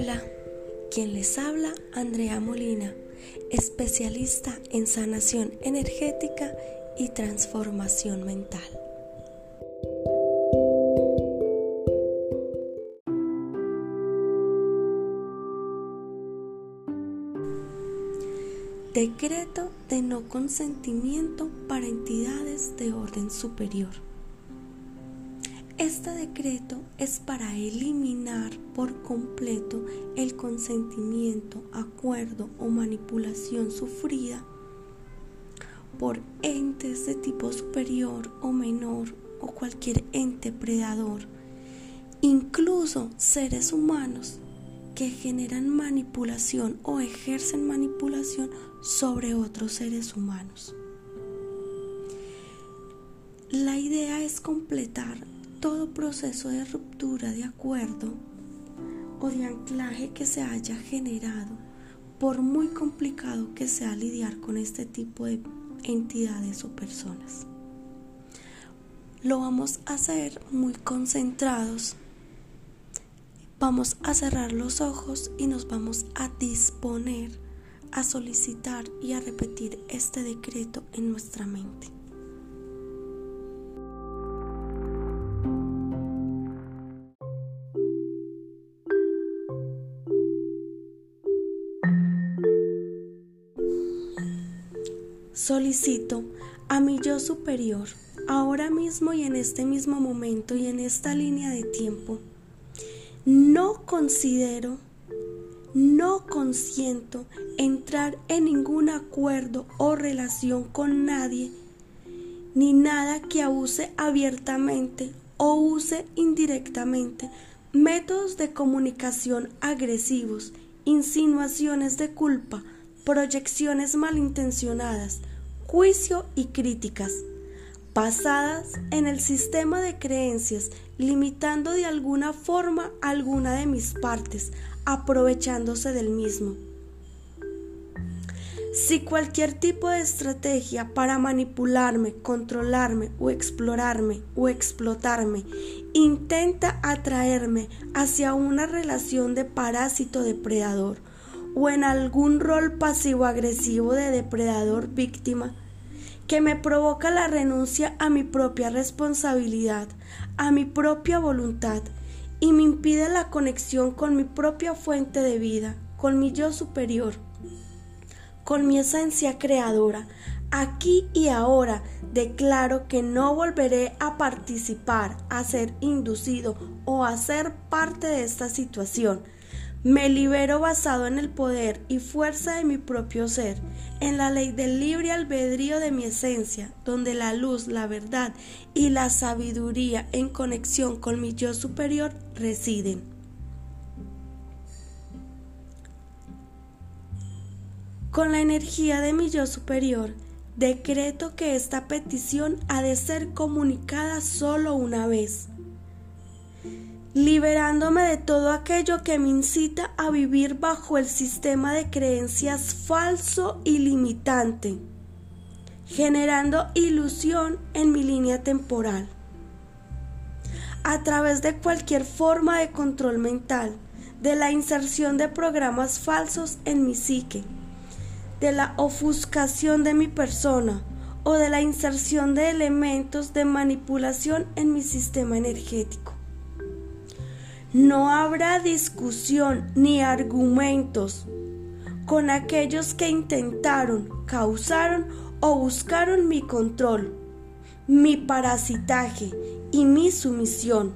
Hola, quien les habla Andrea Molina, especialista en sanación energética y transformación mental. Decreto de no consentimiento para entidades de orden superior. Este decreto es para eliminar por completo el consentimiento, acuerdo o manipulación sufrida por entes de tipo superior o menor o cualquier ente predador, incluso seres humanos que generan manipulación o ejercen manipulación sobre otros seres humanos. La idea es completar todo proceso de ruptura de acuerdo o de anclaje que se haya generado, por muy complicado que sea lidiar con este tipo de entidades o personas. Lo vamos a hacer muy concentrados. Vamos a cerrar los ojos y nos vamos a disponer a solicitar y a repetir este decreto en nuestra mente. Solicito a mi yo superior, ahora mismo y en este mismo momento y en esta línea de tiempo. No considero, no consiento entrar en ningún acuerdo o relación con nadie, ni nada que abuse abiertamente o use indirectamente métodos de comunicación agresivos, insinuaciones de culpa, proyecciones malintencionadas, juicio y críticas, basadas en el sistema de creencias, limitando de alguna forma alguna de mis partes, aprovechándose del mismo. Si cualquier tipo de estrategia para manipularme, controlarme o explorarme o explotarme intenta atraerme hacia una relación de parásito depredador o en algún rol pasivo-agresivo de depredador víctima que me provoca la renuncia a mi propia responsabilidad, a mi propia voluntad y me impide la conexión con mi propia fuente de vida, con mi yo superior, con mi esencia creadora. Aquí y ahora declaro que no volveré a participar, a ser inducido o a ser parte de esta situación me libero basado en el poder y fuerza de mi propio ser, en la ley del libre albedrío de mi esencia, donde la luz, la verdad y la sabiduría en conexión con mi yo superior residen. Con la energía de mi yo superior, decreto que esta petición ha de ser comunicada solo una vez liberándome de todo aquello que me incita a vivir bajo el sistema de creencias falso y limitante, generando ilusión en mi línea temporal. A través de cualquier forma de control mental, de la inserción de programas falsos en mi psique, de la ofuscación de mi persona o de la inserción de elementos de manipulación en mi sistema energético. No habrá discusión ni argumentos con aquellos que intentaron, causaron o buscaron mi control, mi parasitaje y mi sumisión.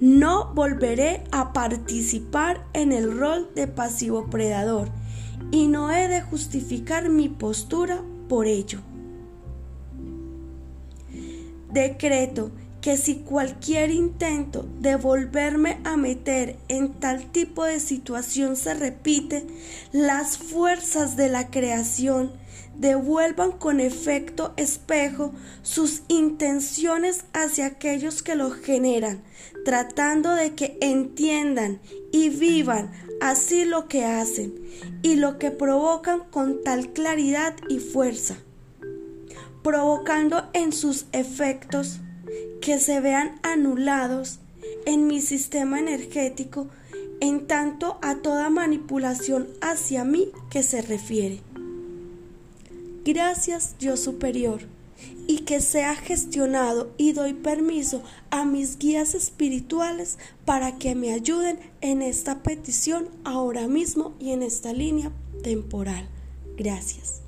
No volveré a participar en el rol de pasivo predador y no he de justificar mi postura por ello. Decreto que si cualquier intento de volverme a meter en tal tipo de situación se repite, las fuerzas de la creación devuelvan con efecto espejo sus intenciones hacia aquellos que lo generan, tratando de que entiendan y vivan así lo que hacen y lo que provocan con tal claridad y fuerza, provocando en sus efectos que se vean anulados en mi sistema energético en tanto a toda manipulación hacia mí que se refiere. Gracias yo superior y que sea gestionado y doy permiso a mis guías espirituales para que me ayuden en esta petición ahora mismo y en esta línea temporal. Gracias.